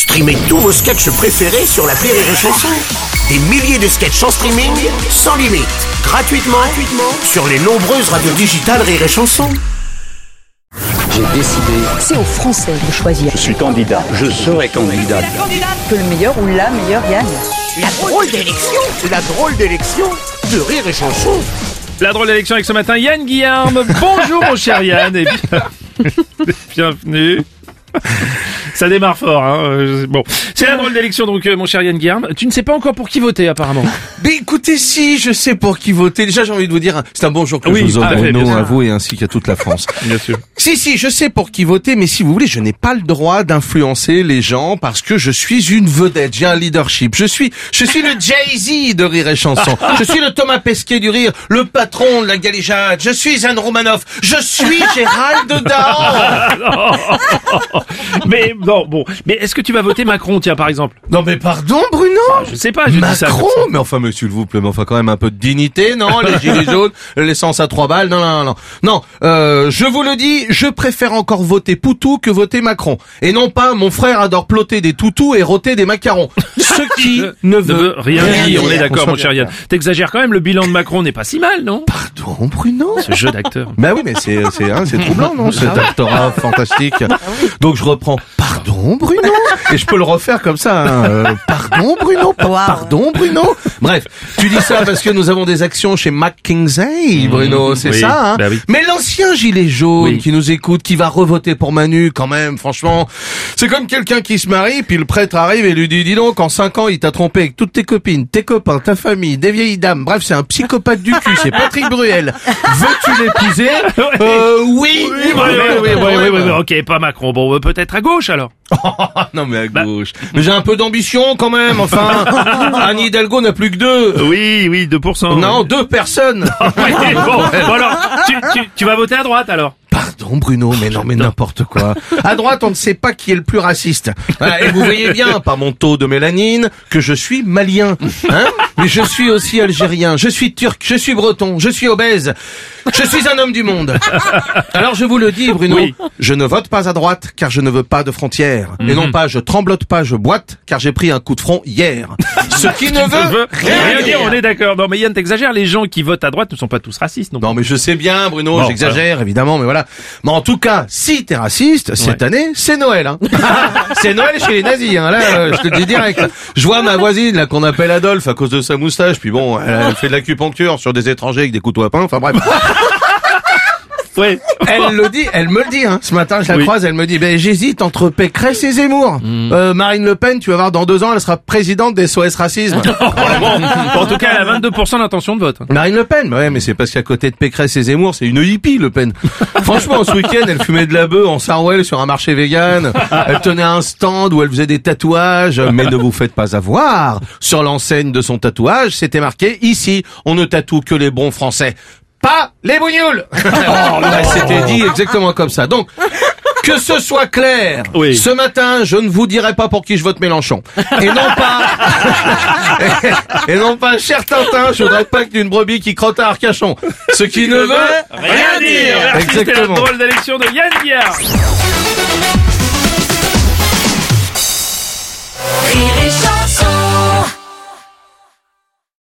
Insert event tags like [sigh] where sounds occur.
Streamez tous vos sketchs préférés sur la Rire et Chanson. Des milliers de sketchs en streaming, sans limite, gratuitement, gratuitement sur les nombreuses radios digitales Rire et Chanson. J'ai décidé, C'est aux Français de choisir. je suis candidat, je serai candidat. Que le meilleur ou la meilleure gagne. La drôle d'élection, la drôle d'élection de Rire et Chanson. La drôle d'élection avec ce matin Yann Guillaume. Bonjour mon cher Yann et bien- [laughs] bienvenue. Ça démarre fort, hein. euh, Bon, c'est la drôle d'élection donc, euh, mon cher Yann Guillaume. Tu ne sais pas encore pour qui voter, apparemment. [laughs] Mais écoutez, si, je sais pour qui voter. Déjà, j'ai envie de vous dire, c'est un bonjour que Oui, je vous offre, ah, à vous et ainsi qu'à toute la France. [laughs] Bien sûr. si, si, je sais pour qui voter, mais si vous voulez, je n'ai pas le droit d'influencer les gens parce que je suis une vedette, j'ai un leadership. Je suis, je suis le Jay-Z de Rire et Chanson. Je suis le Thomas Pesquet du rire, le patron de la galéjade. Je suis un Romanoff. Je suis Gérald Dedans. [laughs] Mais non, bon. Mais est-ce que tu vas voter Macron, tiens, par exemple? Non, mais pardon, Bruno. Je sais pas, je dis ça. Macron, mais enfin, mais s'il vous plaît, mais enfin quand même un peu de dignité, non? Les gilets jaunes, [laughs] l'essence à trois balles, non, non, non, non. Non, euh, je vous le dis, je préfère encore voter Poutou que voter Macron. Et non pas, mon frère adore plotter des toutous et rôter des macarons. [laughs] Ce qui ne veut rien dire, on est d'accord, mon cher Yann. T'exagères quand même, le bilan de Macron n'est pas si mal, non? Pardon, Bruno? Ce jeu d'acteur. Bah oui, mais c'est c'est hein, c'est troublant, non? Cet actorat fantastique. Donc je reprends. Pardon, Bruno. Et je peux le refaire comme ça. hein, euh, pardon, Bruno. Pa- Pardon, Bruno. Bref, tu dis ça parce que nous avons des actions chez McKinsey, Bruno. C'est oui, ça. Hein bah oui. Mais l'ancien gilet jaune Oui. qui nous écoute, qui va revoter pour Manu, quand même. Franchement, c'est comme quelqu'un qui se marie, puis le prêtre arrive et lui dit dis donc, en cinq ans, il t'a trompé avec toutes tes copines, tes copains, ta famille, des vieilles dames. Bref, c'est un psychopathe du cul. C'est Patrick Bruel. Veux-tu l'épouser euh, oui, Oui, oui, oui, oui, oui, oui, oui, ok, pas Macron. Bon, euh, peut-être à gauche alors. [laughs] Non mais à gauche. Mais j'ai un peu d'ambition quand même. Enfin, [laughs] Anne Hidalgo n'a plus que deux. Oui, oui, 2%. Non, deux personnes. [laughs] Ouais, bon, bon, alors, tu, tu, tu vas voter à droite alors Pardon Bruno, mais non mais n'importe quoi. À droite, on ne sait pas qui est le plus raciste. Et vous voyez bien, par mon taux de mélanine, que je suis malien. Hein mais je suis aussi algérien, je suis turc, je suis breton, je suis obèse. Je suis un homme du monde. Alors je vous le dis Bruno, Oui. je ne vote pas à droite car je ne veux pas de frontières. Et non pas je tremblote pas, je boite car j'ai pris un coup de front hier. Ce qui ne veut [laughs] rien dire, on est d'accord. Non, mais Yann, t'exagères, les gens qui votent à droite ne sont pas tous racistes, non Non mais je sais bien Bruno, Bon, j'exagère évidemment, mais voilà. Mais en tout cas, si t'es raciste, cette Ouais. année, c'est Noël. Hein. [laughs] c'est Noël chez les nazis, hein. là euh, je te le dis direct. Je vois ma voisine là qu'on appelle Adolphe à cause de sa moustache, puis bon, elle, fait de l'acupuncture sur des étrangers avec des couteaux à pain, enfin bref. [laughs] Ouais. Elle le dit, elle me le dit. Hein. Ce matin, je la Oui. croise, elle me dit, ben j'hésite entre Pécresse et Zemmour. Euh, Marine Le Pen, tu vas voir, dans deux ans, elle sera présidente des SOS Racisme. [laughs] En tout cas, elle a 22% d'intention de vote. Marine Le Pen, bah ouais, mais c'est parce qu'à côté de Pécresse et Zemmour, c'est une hippie, Le Pen. [laughs] Franchement, ce week-end, elle fumait de la bœuf en Sarwell sur un marché vegan. Elle tenait un stand où elle faisait des tatouages. Mais ne vous faites pas avoir. Sur l'enseigne de son tatouage, c'était marqué, ici, on ne tatoue que les bons français. Pas les bougnoules! [laughs] Ouais, c'était dit exactement comme ça. Donc, que ce soit clair, Oui. ce matin, je ne vous dirai pas pour qui je vote Mélenchon. Et non pas, [laughs] et non pas, cher Tintin, je voudrais pas que d'une brebis qui crotte à Arcachon. Ce qui ne veut Rien dire. Merci, c'était la Exactement. drôle d'élection de Yann Guillard.